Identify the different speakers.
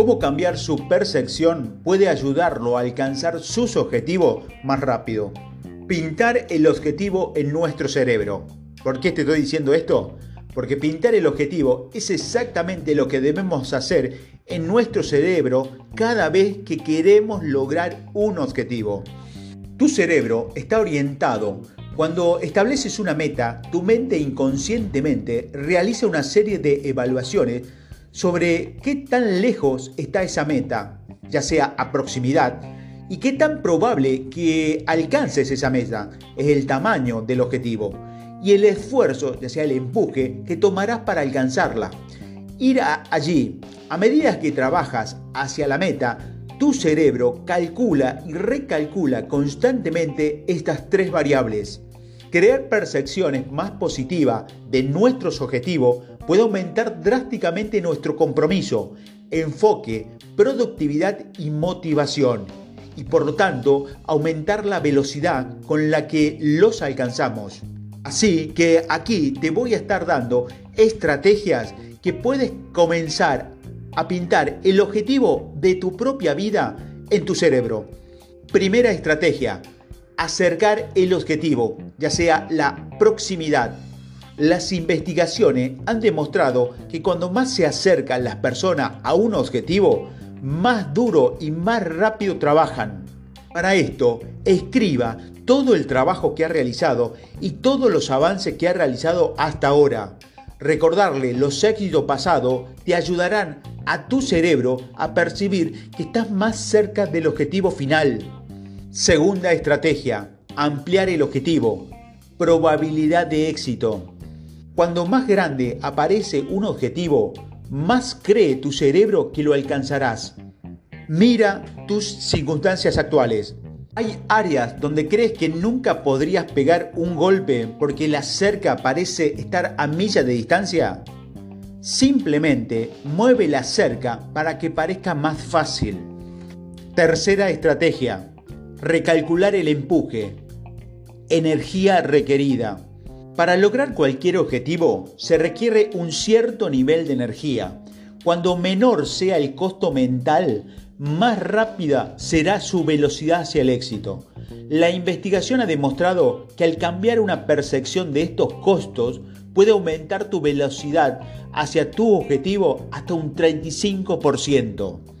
Speaker 1: cómo cambiar su percepción puede ayudarlo a alcanzar sus objetivos más rápido. Pintar el objetivo en nuestro cerebro. ¿Por qué te estoy diciendo esto? Porque pintar el objetivo es exactamente lo que debemos hacer en nuestro cerebro cada vez que queremos lograr un objetivo. Tu cerebro está orientado. Cuando estableces una meta, tu mente inconscientemente realiza una serie de evaluaciones sobre qué tan lejos está esa meta, ya sea a proximidad, y qué tan probable que alcances esa meta, es el tamaño del objetivo y el esfuerzo, ya sea el empuje, que tomarás para alcanzarla. Ir allí, a medida que trabajas hacia la meta, tu cerebro calcula y recalcula constantemente estas tres variables. Crear percepciones más positivas de nuestros objetivos puede aumentar drásticamente nuestro compromiso, enfoque, productividad y motivación, y por lo tanto aumentar la velocidad con la que los alcanzamos. Así que aquí te voy a estar dando estrategias que puedes comenzar a pintar el objetivo de tu propia vida en tu cerebro. Primera estrategia, acercar el objetivo, ya sea la proximidad. Las investigaciones han demostrado que cuando más se acercan las personas a un objetivo, más duro y más rápido trabajan. Para esto, escriba todo el trabajo que ha realizado y todos los avances que ha realizado hasta ahora. Recordarle los éxitos pasados te ayudarán a tu cerebro a percibir que estás más cerca del objetivo final. Segunda estrategia, ampliar el objetivo. Probabilidad de éxito. Cuando más grande aparece un objetivo, más cree tu cerebro que lo alcanzarás. Mira tus circunstancias actuales. ¿Hay áreas donde crees que nunca podrías pegar un golpe porque la cerca parece estar a milla de distancia? Simplemente mueve la cerca para que parezca más fácil. Tercera estrategia. Recalcular el empuje. Energía requerida. Para lograr cualquier objetivo se requiere un cierto nivel de energía. Cuando menor sea el costo mental, más rápida será su velocidad hacia el éxito. La investigación ha demostrado que al cambiar una percepción de estos costos, puede aumentar tu velocidad hacia tu objetivo hasta un 35%.